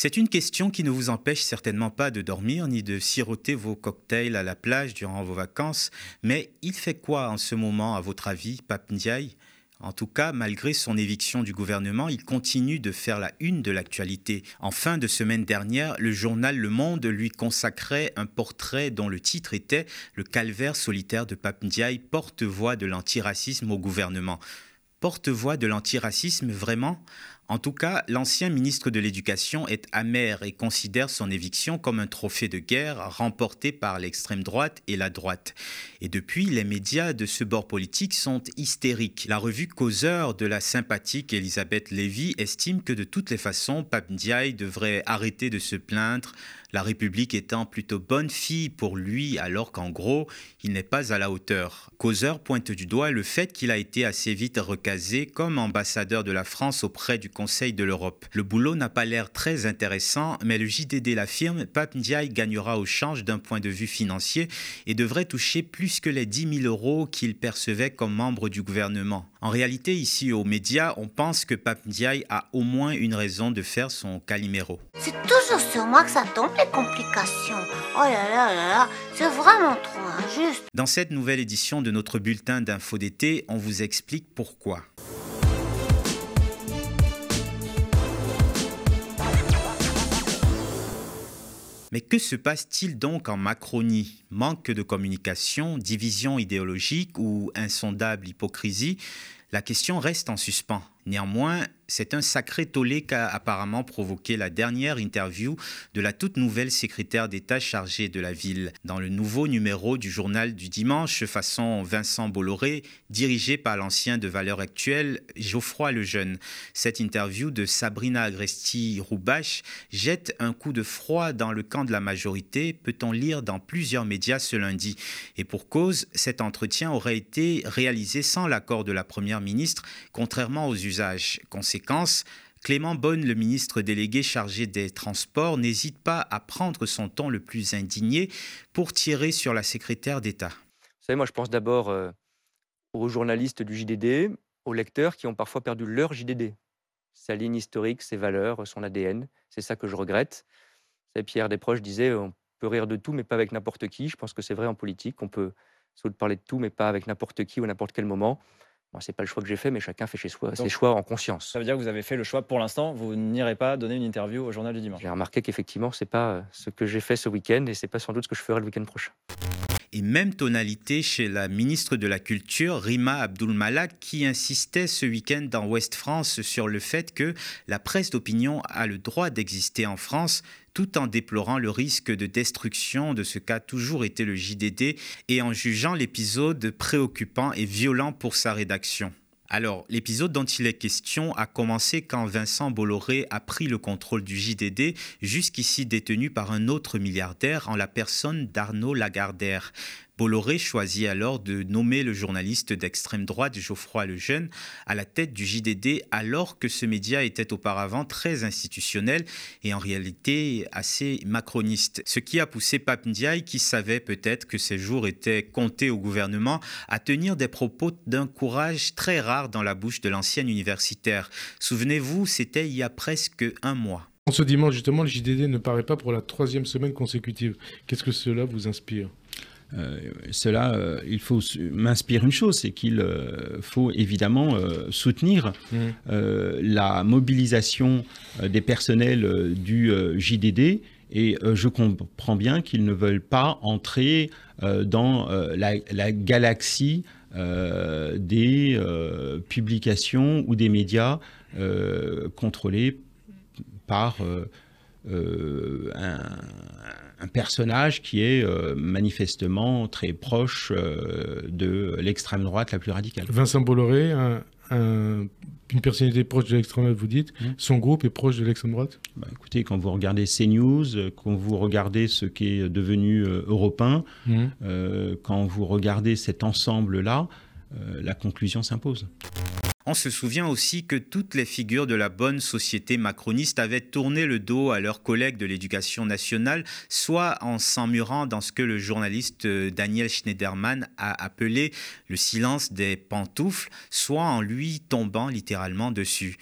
C'est une question qui ne vous empêche certainement pas de dormir ni de siroter vos cocktails à la plage durant vos vacances, mais il fait quoi en ce moment, à votre avis, Pape Ndiaye? En tout cas, malgré son éviction du gouvernement, il continue de faire la une de l'actualité. En fin de semaine dernière, le journal Le Monde lui consacrait un portrait dont le titre était Le calvaire solitaire de Pape Ndiaye, porte-voix de l'antiracisme au gouvernement. Porte-voix de l'antiracisme, vraiment? En tout cas, l'ancien ministre de l'Éducation est amer et considère son éviction comme un trophée de guerre remporté par l'extrême droite et la droite. Et depuis, les médias de ce bord politique sont hystériques. La revue Causeur de la sympathique Elisabeth Lévy estime que de toutes les façons, Pape Ndiaye devrait arrêter de se plaindre, la République étant plutôt bonne fille pour lui alors qu'en gros, il n'est pas à la hauteur. Causeur pointe du doigt le fait qu'il a été assez vite recasé comme ambassadeur de la France auprès du Conseil de l'Europe. Le boulot n'a pas l'air très intéressant, mais le JDD l'affirme, Pape Ndiaye gagnera au change d'un point de vue financier et devrait toucher plus que les 10 000 euros qu'il percevait comme membre du gouvernement. En réalité, ici aux médias, on pense que Pape Ndiaye a au moins une raison de faire son calimero. C'est toujours sur moi que ça tombe les complications. Oh là là là là, c'est vraiment trop injuste. Dans cette nouvelle édition de notre bulletin d'info d'été, on vous explique pourquoi. Mais que se passe-t-il donc en Macronie? Manque de communication, division idéologique ou insondable hypocrisie? La question reste en suspens. Néanmoins, c'est un sacré tollé qu'a apparemment provoqué la dernière interview de la toute nouvelle secrétaire d'État chargée de la ville. Dans le nouveau numéro du journal du dimanche, façon Vincent Bolloré, dirigé par l'ancien de Valeurs Actuelles, Geoffroy Lejeune. Cette interview de Sabrina Agresti-Roubache jette un coup de froid dans le camp de la majorité, peut-on lire dans plusieurs médias ce lundi. Et pour cause, cet entretien aurait été réalisé sans l'accord de la Première ministre, contrairement aux usages. Conséquence, Clément Bonne, le ministre délégué chargé des Transports, n'hésite pas à prendre son ton le plus indigné pour tirer sur la secrétaire d'État. Vous savez, moi je pense d'abord euh, aux journalistes du JDD, aux lecteurs qui ont parfois perdu leur JDD, sa ligne historique, ses valeurs, son ADN. C'est ça que je regrette. Vous Pierre Desproges disait on peut rire de tout, mais pas avec n'importe qui. Je pense que c'est vrai en politique. On peut parler de tout, mais pas avec n'importe qui ou n'importe quel moment. Moi, c'est pas le choix que j'ai fait, mais chacun fait chez soi, ses choix en conscience. Ça veut dire que vous avez fait le choix pour l'instant, vous n'irez pas donner une interview au journal du dimanche. J'ai remarqué qu'effectivement, c'est pas euh, ce que j'ai fait ce week-end et c'est pas sans doute ce que je ferai le week-end prochain. Et même tonalité chez la ministre de la Culture, Rima Abdul-Malak, qui insistait ce week-end dans Ouest France sur le fait que la presse d'opinion a le droit d'exister en France, tout en déplorant le risque de destruction de ce qu'a toujours été le JDD et en jugeant l'épisode préoccupant et violent pour sa rédaction. Alors, l'épisode dont il est question a commencé quand Vincent Bolloré a pris le contrôle du JDD, jusqu'ici détenu par un autre milliardaire en la personne d'Arnaud Lagardère. Bolloré choisit alors de nommer le journaliste d'extrême droite Geoffroy Lejeune à la tête du JDD alors que ce média était auparavant très institutionnel et en réalité assez macroniste. Ce qui a poussé Pape qui savait peut-être que ses jours étaient comptés au gouvernement, à tenir des propos d'un courage très rare dans la bouche de l'ancienne universitaire. Souvenez-vous, c'était il y a presque un mois. En ce dimanche, justement, le JDD ne paraît pas pour la troisième semaine consécutive. Qu'est-ce que cela vous inspire? Cela, euh, il faut m'inspire une chose, c'est qu'il euh, faut évidemment soutenir mmh. la mobilisation des personnels du JDD. Et je comprends bien qu'ils ne veulent pas entrer dans la, galaxie des publications ou des médias contrôlés par un un personnage qui est euh, manifestement très proche euh, de l'extrême droite la plus radicale. Vincent Bolloré, une personnalité proche de l'extrême droite, vous dites, mmh. son groupe est proche de l'extrême droite? Bah, Écoutez, quand vous regardez CNews, quand vous regardez ce qui est devenu euh, européen, mmh. quand vous regardez cet ensemble-là, la conclusion s'impose. On se souvient aussi que toutes les figures de la bonne société macroniste avaient tourné le dos à leurs collègues de l'éducation nationale, soit en s'emmurant dans ce que le journaliste euh, Daniel Schneiderman a appelé le silence des pantoufles, soit en lui tombant littéralement dessus.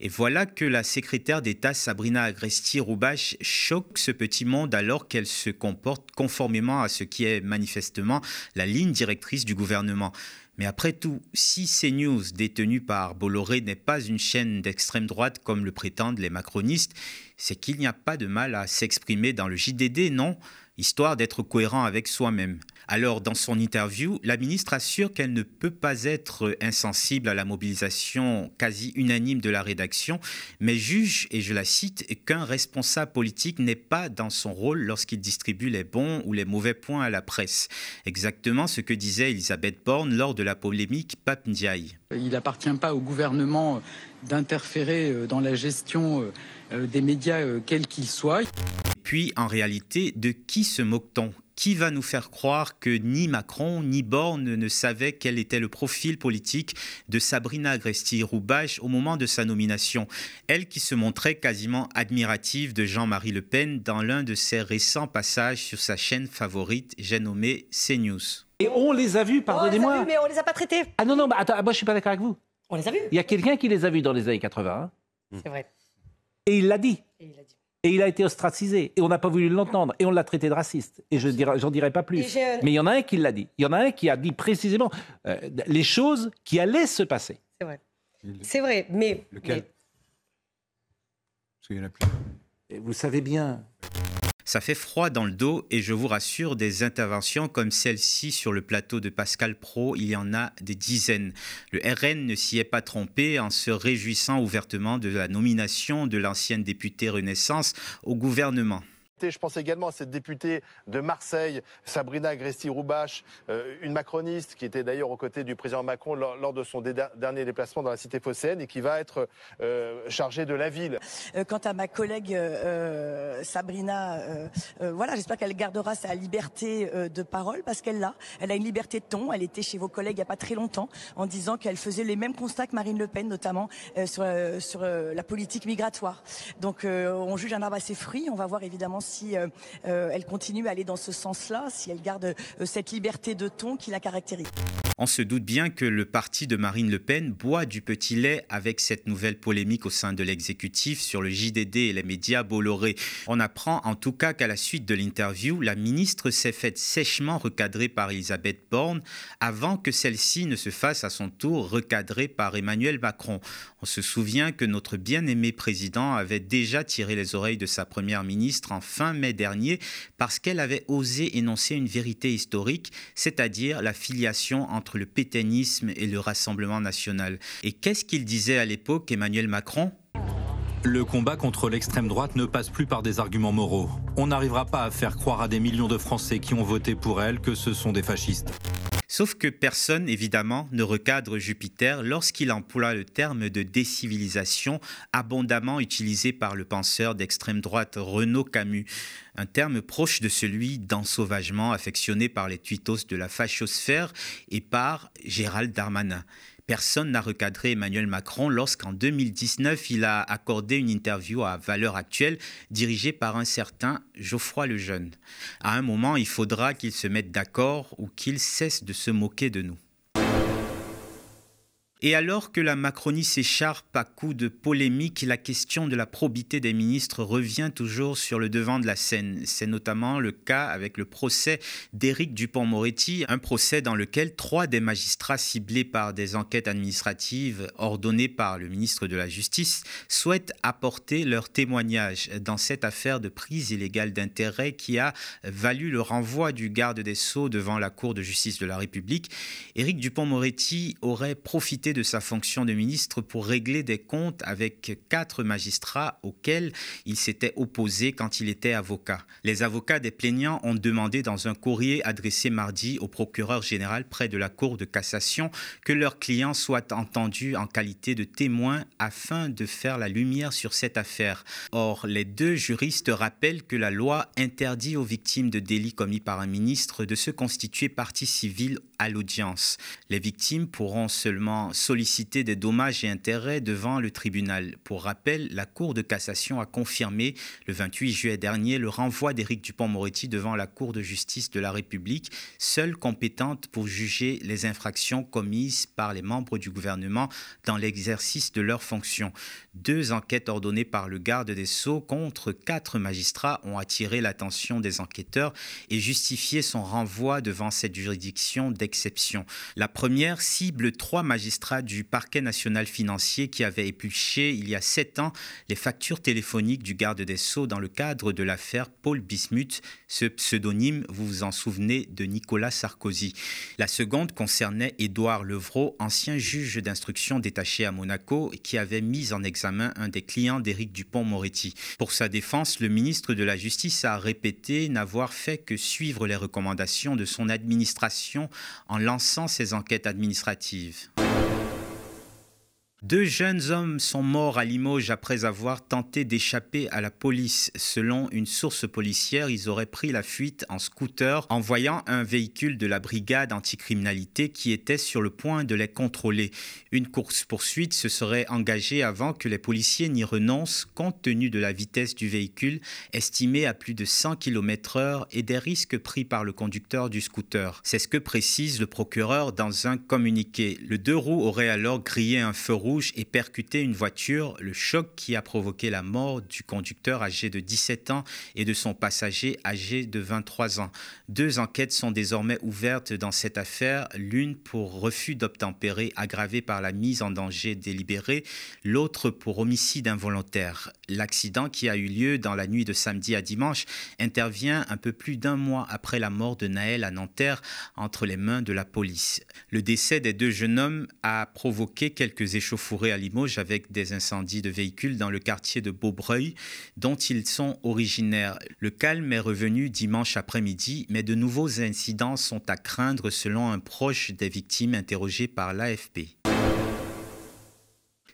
Et voilà que la secrétaire d'État Sabrina Agresti-Roubache choque ce petit monde alors qu'elle se comporte conformément à ce qui est manifestement la ligne directrice du gouvernement. Mais après tout, si CNews, détenu par Bolloré, n'est pas une chaîne d'extrême droite comme le prétendent les macronistes, c'est qu'il n'y a pas de mal à s'exprimer dans le JDD, non? Histoire d'être cohérent avec soi-même. Alors, dans son interview, la ministre assure qu'elle ne peut pas être insensible à la mobilisation quasi unanime de la rédaction, mais juge, et je la cite, qu'un responsable politique n'est pas dans son rôle lorsqu'il distribue les bons ou les mauvais points à la presse. Exactement ce que disait Elisabeth Borne lors de la polémique Pape Ndiaye. Il n'appartient pas au gouvernement d'interférer euh, dans la gestion euh, euh, des médias, quels qu'ils soient. Puis, en réalité, de qui se moque-t-on? Qui va nous faire croire que ni Macron ni Borne ne savaient quel était le profil politique de Sabrina Agresti-Roubache au moment de sa nomination? Elle qui se montrait quasiment admirative de Jean-Marie Le Pen dans l'un de ses récents passages sur sa chaîne favorite, j'ai nommé CNews. Et on les a vus, pardonnez-moi. On les a vus, mais on les a pas traités. Ah non, non, bah, attends, moi je suis pas d'accord avec vous. On les a vus. Il y a quelqu'un qui les a vus dans les années 80. Hein. C'est vrai. Et il l'a dit. Et il a dit. Et il a été ostracisé. Et on n'a pas voulu l'entendre. Et on l'a traité de raciste. Et je j'en dirai pas plus. Mais il y en a un qui l'a dit. Il y en a un qui a dit précisément euh, les choses qui allaient se passer. C'est vrai. C'est vrai, mais... Lequel? mais... Parce qu'il y en a plus. Et vous savez bien, ça fait froid dans le dos et je vous rassure, des interventions comme celle-ci sur le plateau de Pascal Pro, il y en a des dizaines. Le RN ne s'y est pas trompé en se réjouissant ouvertement de la nomination de l'ancienne députée Renaissance au gouvernement. Je pense également à cette députée de Marseille, Sabrina Agresti-Roubache, euh, une macroniste qui était d'ailleurs aux côtés du président Macron lors, de son dernier déplacement dans la cité phocéenne et qui va être euh, chargée de la ville. Euh, quant à ma collègue Sabrina, voilà, j'espère qu'elle gardera sa liberté de parole parce qu'elle l'a. Elle a une liberté de ton. Elle était chez vos collègues il n'y a pas très longtemps en disant qu'elle faisait les mêmes constats que Marine Le Pen, notamment sur, sur la politique migratoire. Donc on juge un arbre à ses fruits. On va voir évidemment si euh, euh, elle continue à aller dans ce sens-là, si elle garde euh, cette liberté de ton qui la caractérise. On se doute bien que le parti de Marine Le Pen boit du petit lait avec cette nouvelle polémique au sein de l'exécutif sur le JDD et les médias Bolloré. On apprend en tout cas qu'à la suite de l'interview, la ministre s'est faite sèchement recadrer par Elisabeth Borne avant que celle-ci ne se fasse à son tour recadrer par Emmanuel Macron. On se souvient que notre bien-aimé président avait déjà tiré les oreilles de sa première ministre en fin mai dernier parce qu'elle avait osé énoncer une vérité historique, c'est-à-dire la filiation entre le pétainisme et le Rassemblement national. Et qu'est-ce qu'il disait à l'époque, Emmanuel Macron? Le combat contre l'extrême droite ne passe plus par des arguments moraux. On n'arrivera pas à faire croire à des millions de Français qui ont voté pour elle que ce sont des fascistes. Sauf que personne, évidemment, ne recadre Jupiter lorsqu'il emploie le terme de décivilisation abondamment utilisé par le penseur d'extrême droite Renaud Camus, un terme proche de celui d'ensauvagement affectionné par les tuitos de la fachosphère et par Gérald Darmanin. Personne n'a recadré Emmanuel Macron lorsqu'en 2019, il a accordé une interview à Valeurs Actuelle dirigée par un certain Geoffroy Lejeune. À un moment, il faudra qu'il se mette d'accord ou qu'il cesse de se moquer de nous. Et alors que la Macronie s'écharpe à coups de polémique, la question de la probité des ministres revient toujours sur le devant de la scène. C'est notamment le cas avec le procès d'Éric Dupont-Moretti, un procès dans lequel trois des magistrats ciblés par des enquêtes administratives ordonnées par le ministre de la Justice souhaitent apporter leur témoignage dans cette affaire de prise illégale d'intérêt qui a valu le renvoi du garde des Sceaux devant la Cour de justice de la République. Éric Dupont-Moretti aurait de sa fonction de ministre pour régler des comptes avec quatre magistrats auxquels il s'était opposé quand il était avocat. Les avocats des plaignants ont demandé dans un courrier adressé mardi au procureur général près de la Cour de cassation que leurs clients soient entendus en qualité de témoins afin de faire la lumière sur cette affaire. Or, les deux juristes rappellent que la loi interdit aux victimes de délits commis par un ministre de se constituer partie civile à l'audience. Les victimes pourront seulement sollicité des dommages et intérêts devant le tribunal. Pour rappel, la Cour de cassation a confirmé le 28 juillet dernier le renvoi d'Éric Dupont-Moretti devant la Cour de justice de la République, seule compétente pour juger les infractions commises par les membres du gouvernement dans l'exercice de leurs fonctions. Deux enquêtes ordonnées par le garde des Sceaux contre quatre magistrats ont attiré l'attention des enquêteurs et justifié son renvoi devant cette juridiction d'exception. La première cible trois magistrats du parquet national financier qui avaient épluché il y a sept ans les factures téléphoniques du garde des Sceaux dans le cadre de l'affaire Paul Bismuth, ce pseudonyme, vous vous en souvenez, de Nicolas Sarkozy. La seconde concernait Édouard Levrault, ancien juge d'instruction détaché à Monaco, qui avait mis en examen un des clients d'Éric Dupont-Moretti. Pour sa défense, le ministre de la Justice a répété n'avoir fait que suivre les recommandations de son administration en lançant ses enquêtes administratives. Deux jeunes hommes sont morts à Limoges après avoir tenté d'échapper à la police. Selon une source policière, ils auraient pris la fuite en scooter en voyant un véhicule de la brigade anticriminalité qui était sur le point de les contrôler. Une course-poursuite se serait engagée avant que les policiers n'y renoncent compte tenu de la vitesse du véhicule estimée à plus de 100 km/h et des risques pris par le conducteur du scooter. C'est ce que précise le procureur dans un communiqué. Le deux roues aurait alors grillé un feu rouge et percuté une voiture, le choc qui a provoqué la mort du conducteur âgé de 17 ans et de son passager âgé de 23 ans. Deux enquêtes sont désormais ouvertes dans cette affaire, l'une pour refus d'obtempérer aggravé par la mise en danger délibérée, l'autre pour homicide involontaire. L'accident qui a eu lieu dans la nuit de samedi à dimanche intervient un peu plus d'un mois après la mort de Naël à Nanterre entre les mains de la police. Le décès des deux jeunes hommes a provoqué quelques fourré à Limoges avec des incendies de véhicules dans le quartier de Beaubreuil, dont ils sont originaires. Le calme est revenu dimanche après-midi, mais de nouveaux incidents sont à craindre selon un proche des victimes interrogé par l'AFP.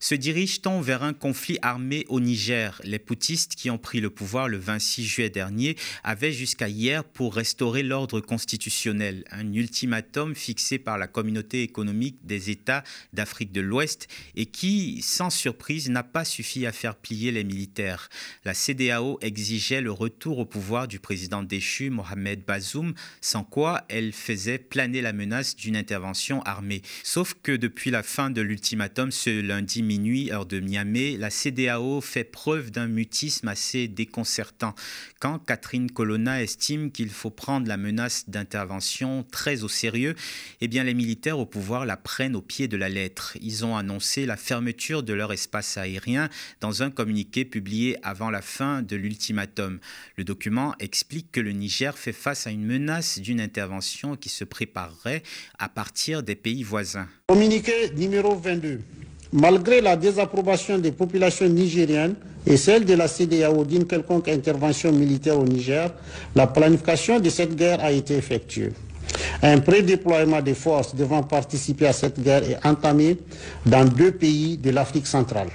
Se dirige-t-on vers un conflit armé au Niger? Les poutistes qui ont pris le pouvoir le 26 juillet dernier avaient jusqu'à hier pour restaurer l'ordre constitutionnel, un ultimatum fixé par la communauté économique des États d'Afrique de l'Ouest et qui, sans surprise, n'a pas suffi à faire plier les militaires. La CDAO exigeait le retour au pouvoir du président déchu Mohamed Bazoum, sans quoi elle faisait planer la menace d'une intervention armée. Sauf que depuis la fin de l'ultimatum ce lundi minuit, heure de Miami, la CDAO fait preuve d'un mutisme assez déconcertant. Quand Catherine Colonna estime qu'il faut prendre la menace d'intervention très au sérieux, eh bien les militaires au pouvoir la prennent au pied de la lettre. Ils ont annoncé la fermeture de leur espace aérien dans un communiqué publié avant la fin de l'ultimatum. Le document explique que le Niger fait face à une menace d'une intervention qui se préparerait à partir des pays voisins. Communiqué numéro 22. Malgré la désapprobation des populations nigériennes et celle de la CDAO d'une quelconque intervention militaire au Niger, la planification de cette guerre a été effectuée. Un prédéploiement des forces devant participer à cette guerre est entamé dans deux pays de l'Afrique centrale.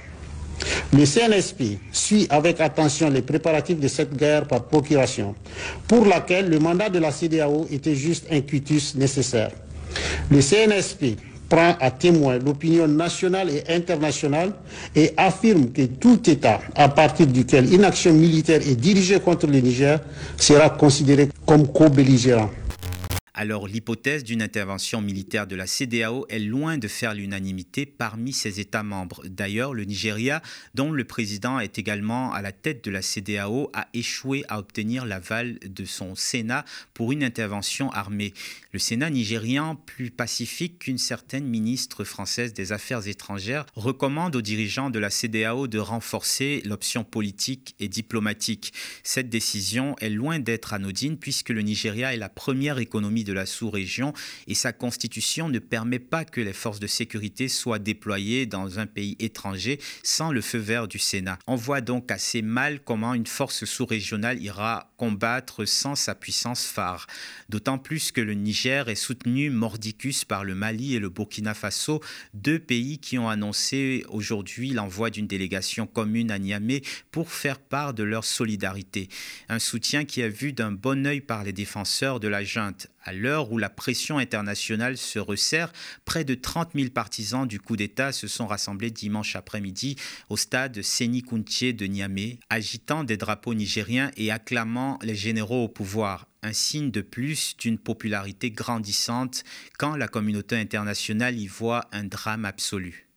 Le CNSP suit avec attention les préparatifs de cette guerre par procuration, pour laquelle le mandat de la CDAO était juste un cutus nécessaire. Le CNSP prend à témoin l'opinion nationale et internationale et affirme que tout État à partir duquel une action militaire est dirigée contre le Niger sera considéré comme co-belligérant. Alors l'hypothèse d'une intervention militaire de la CDAO est loin de faire l'unanimité parmi ses États membres. D'ailleurs, le Nigeria, dont le président est également à la tête de la CDAO, a échoué à obtenir l'aval de son Sénat pour une intervention armée. Le Sénat nigérian, plus pacifique qu'une certaine ministre française des Affaires étrangères, recommande aux dirigeants de la CDAO de renforcer l'option politique et diplomatique. Cette décision est loin d'être anodine puisque le Nigeria est la première économie de la sous-région et sa constitution ne permet pas que les forces de sécurité soient déployées dans un pays étranger sans le feu vert du Sénat. On voit donc assez mal comment une force sous-régionale ira combattre sans sa puissance phare. D'autant plus que le Niger est soutenu mordicus par le Mali et le Burkina Faso, deux pays qui ont annoncé aujourd'hui l'envoi d'une délégation commune à Niamey pour faire part de leur solidarité. Un soutien qui est vu d'un bon œil par les défenseurs de la junte. À l'heure où la pression internationale se resserre, près de 30 000 partisans du coup d'État se sont rassemblés dimanche après-midi au stade Séni de Niamey, agitant des drapeaux nigériens et acclamant les généraux au pouvoir un signe de plus d'une popularité grandissante quand la communauté internationale y voit un drame absolu.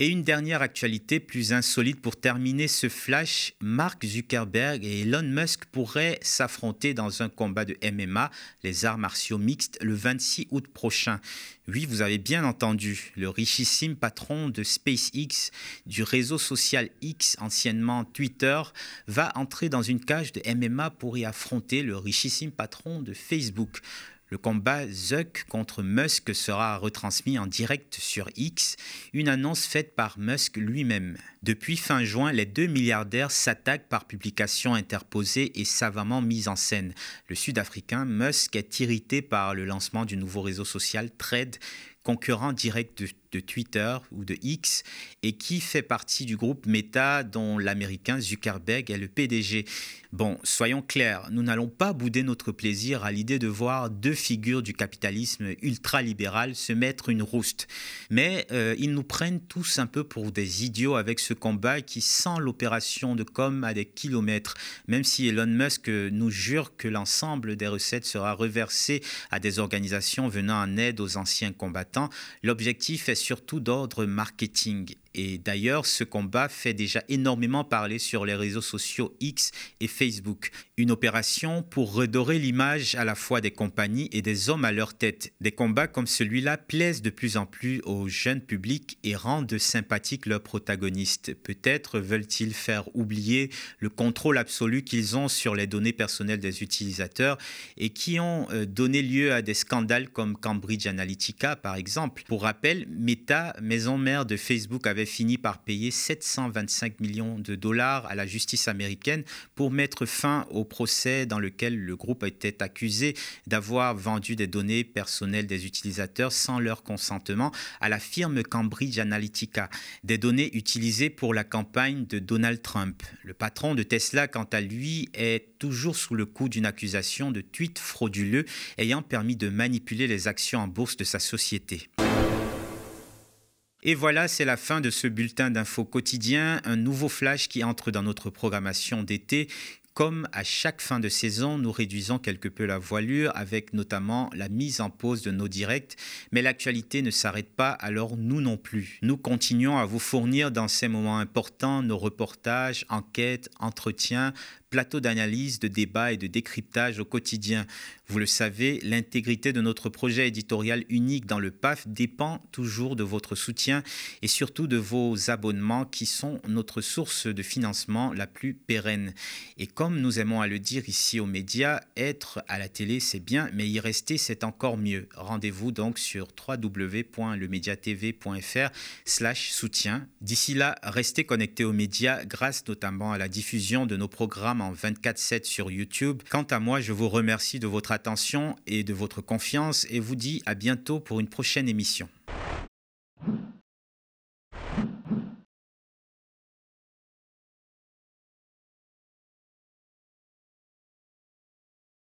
Et une dernière actualité plus insolite pour terminer ce flash, Mark Zuckerberg et Elon Musk pourraient s'affronter dans un combat de MMA, les arts martiaux mixtes, le 26 août prochain. Oui, vous avez bien entendu, le richissime patron de SpaceX, du réseau social X, anciennement Twitter, va entrer dans une cage de MMA pour y affronter le richissime patron de Facebook. Le combat Zuck contre Musk sera retransmis en direct sur X, une annonce faite par Musk lui-même. Depuis fin juin, les deux milliardaires s'attaquent par publication interposée et savamment mise en scène. Le Sud-Africain Musk est irrité par le lancement du nouveau réseau social Thread concurrent direct de, Twitter ou de X et qui fait partie du groupe Meta dont l'américain Zuckerberg est le PDG. Bon, soyons clairs, nous n'allons pas bouder notre plaisir à l'idée de voir deux figures du capitalisme ultralibéral se mettre une rouste. Mais euh, ils nous prennent tous un peu pour des idiots avec ce combat qui sent l'opération de com à des kilomètres, même si Elon Musk nous jure que l'ensemble des recettes sera reversé à des organisations venant en aide aux anciens combattants. L'objectif est surtout d'ordre marketing et d'ailleurs, ce combat fait déjà énormément parler sur les réseaux sociaux X et Facebook. Une opération pour redorer l'image à la fois des compagnies et des hommes à leur tête. Des combats comme celui-là plaisent de plus en plus au jeune public et rendent sympathiques leurs protagonistes. Peut-être veulent-ils faire oublier le contrôle absolu qu'ils ont sur les données personnelles des utilisateurs et qui ont euh, donné lieu à des scandales comme Cambridge Analytica par exemple. Pour rappel, Meta, maison mère de Facebook, avait fini par payer 725 millions de dollars à la justice américaine pour mettre fin au procès dans lequel le groupe était accusé d'avoir vendu des données personnelles des utilisateurs sans leur consentement à la firme Cambridge Analytica, des données utilisées pour la campagne de Donald Trump. Le patron de Tesla, quant à lui, est toujours sous le coup d'une accusation de tweets frauduleux ayant permis de manipuler les actions en bourse de sa société. Et voilà, c'est la fin de ce bulletin d'infos quotidien, un nouveau flash qui entre dans notre programmation d'été. Comme à chaque fin de saison, nous réduisons quelque peu la voilure avec notamment la mise en pause de nos directs, mais l'actualité ne s'arrête pas, alors nous non plus. Nous continuons à vous fournir dans ces moments importants nos reportages, enquêtes, entretiens, plateau d'analyse, de débat et de décryptage au quotidien. Vous le savez, l'intégrité de notre projet éditorial unique dans le PAF dépend toujours de votre soutien et surtout de vos abonnements qui sont notre source de financement la plus pérenne. Et comme nous aimons à le dire ici aux médias, être à la télé c'est bien, mais y rester c'est encore mieux. Rendez-vous donc sur www.lemediatv.fr slash soutien. D'ici là, restez connectés aux médias grâce notamment à la diffusion de nos programmes en 24-7 sur YouTube. Quant à moi, je vous remercie de votre attention et de votre confiance et vous dis à bientôt pour une prochaine émission.